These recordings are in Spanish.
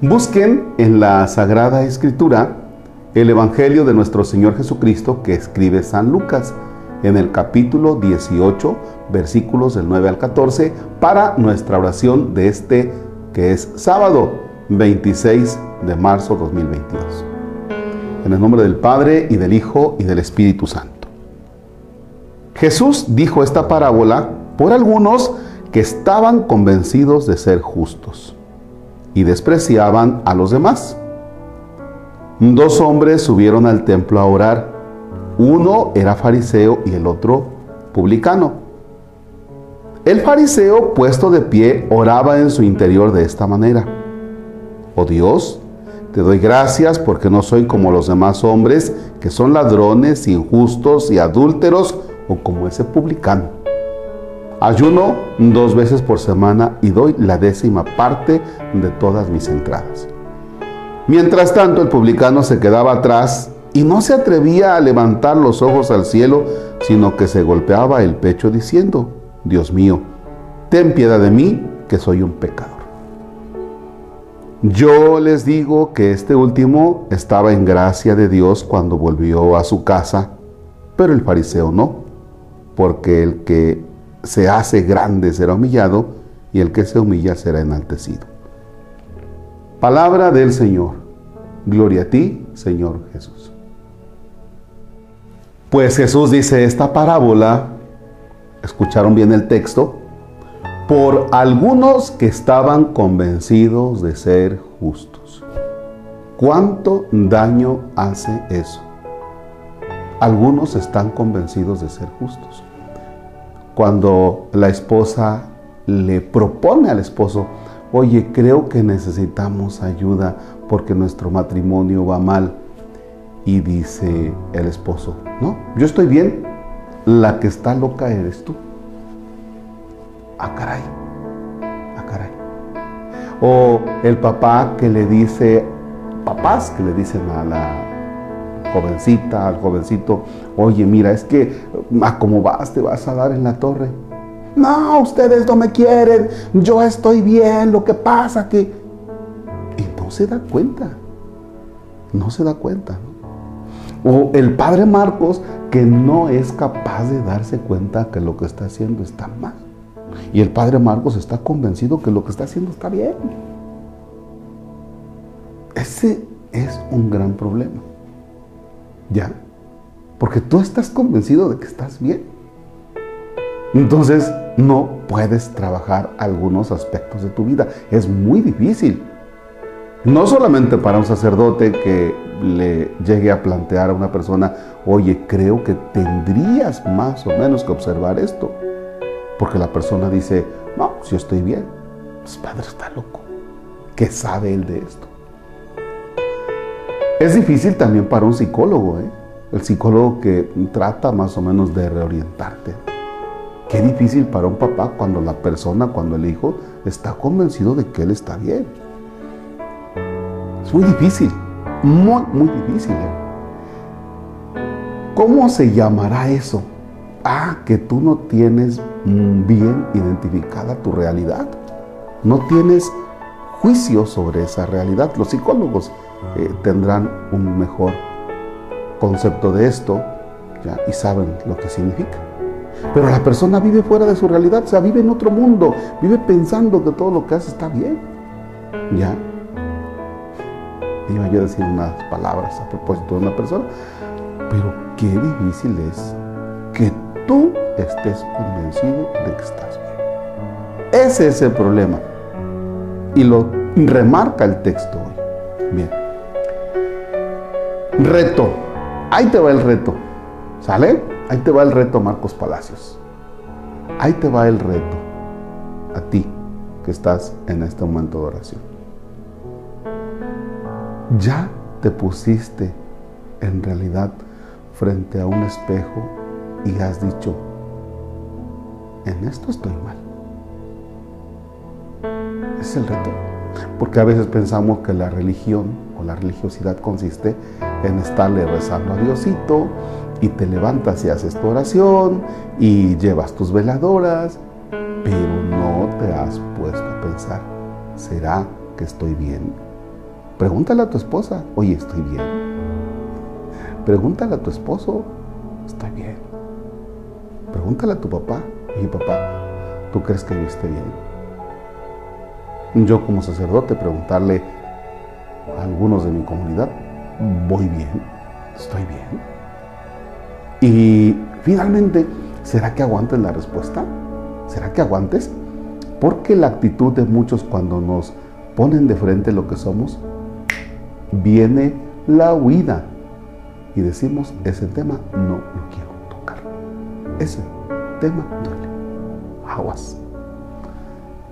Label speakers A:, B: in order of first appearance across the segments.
A: Busquen en la Sagrada Escritura el Evangelio de nuestro Señor Jesucristo que escribe San Lucas en el capítulo 18, versículos del 9 al 14, para nuestra oración de este que es sábado 26 de marzo 2022. En el nombre del Padre y del Hijo y del Espíritu Santo. Jesús dijo esta parábola por algunos que estaban convencidos de ser justos y despreciaban a los demás. Dos hombres subieron al templo a orar. Uno era fariseo y el otro publicano. El fariseo, puesto de pie, oraba en su interior de esta manera. Oh Dios, te doy gracias porque no soy como los demás hombres que son ladrones, injustos y adúlteros o como ese publicano. Ayuno dos veces por semana y doy la décima parte de todas mis entradas. Mientras tanto, el publicano se quedaba atrás y no se atrevía a levantar los ojos al cielo, sino que se golpeaba el pecho diciendo, Dios mío, ten piedad de mí, que soy un pecador. Yo les digo que este último estaba en gracia de Dios cuando volvió a su casa, pero el fariseo no, porque el que se hace grande será humillado y el que se humilla será enaltecido. Palabra del Señor. Gloria a ti, Señor Jesús. Pues Jesús dice esta parábola, escucharon bien el texto, por algunos que estaban convencidos de ser justos. ¿Cuánto daño hace eso? Algunos están convencidos de ser justos. Cuando la esposa le propone al esposo, oye, creo que necesitamos ayuda porque nuestro matrimonio va mal. Y dice el esposo, no, yo estoy bien, la que está loca eres tú. Ah, caray, ah, caray. O el papá que le dice, papás que le dicen a la jovencita, al jovencito, oye, mira, es que a cómo vas, te vas a dar en la torre. No, ustedes no me quieren, yo estoy bien, lo que pasa que... Y no se da cuenta, no se da cuenta. O el padre Marcos que no es capaz de darse cuenta que lo que está haciendo está mal. Y el padre Marcos está convencido que lo que está haciendo está bien. Ese es un gran problema. ¿Ya? Porque tú estás convencido de que estás bien. Entonces no puedes trabajar algunos aspectos de tu vida. Es muy difícil. No solamente para un sacerdote que le llegue a plantear a una persona, oye, creo que tendrías más o menos que observar esto. Porque la persona dice, no, si estoy bien. Pues padre está loco. ¿Qué sabe él de esto? Es difícil también para un psicólogo, ¿eh? el psicólogo que trata más o menos de reorientarte. Qué difícil para un papá cuando la persona, cuando el hijo está convencido de que él está bien. Es muy difícil, muy, muy difícil. ¿eh? ¿Cómo se llamará eso? Ah, que tú no tienes bien identificada tu realidad. No tienes juicio sobre esa realidad. Los psicólogos eh, tendrán un mejor concepto de esto y saben lo que significa. Pero la persona vive fuera de su realidad, o sea, vive en otro mundo, vive pensando que todo lo que hace está bien. ¿Ya? Iba yo a decir unas palabras a propósito de una persona, pero qué difícil es que tú estés convencido de que estás bien. Ese es el problema. Y lo remarca el texto hoy. Bien. Reto. Ahí te va el reto. ¿Sale? Ahí te va el reto, Marcos Palacios. Ahí te va el reto. A ti que estás en este momento de oración. Ya te pusiste en realidad frente a un espejo y has dicho, en esto estoy mal. Es el reto. Porque a veces pensamos que la religión o la religiosidad consiste en estarle rezando a Diosito y te levantas y haces tu oración y llevas tus veladoras, pero no te has puesto a pensar, ¿será que estoy bien? Pregúntale a tu esposa, oye, estoy bien. Pregúntale a tu esposo, estoy bien. Pregúntale a tu papá, oye papá, ¿tú crees que yo esté bien? Yo como sacerdote preguntarle a algunos de mi comunidad, voy bien, estoy bien. Y finalmente, ¿será que aguantes la respuesta? ¿Será que aguantes? Porque la actitud de muchos cuando nos ponen de frente lo que somos, viene la huida. Y decimos, ese tema no lo quiero tocar. Ese tema duele. Aguas.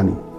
A: Amin.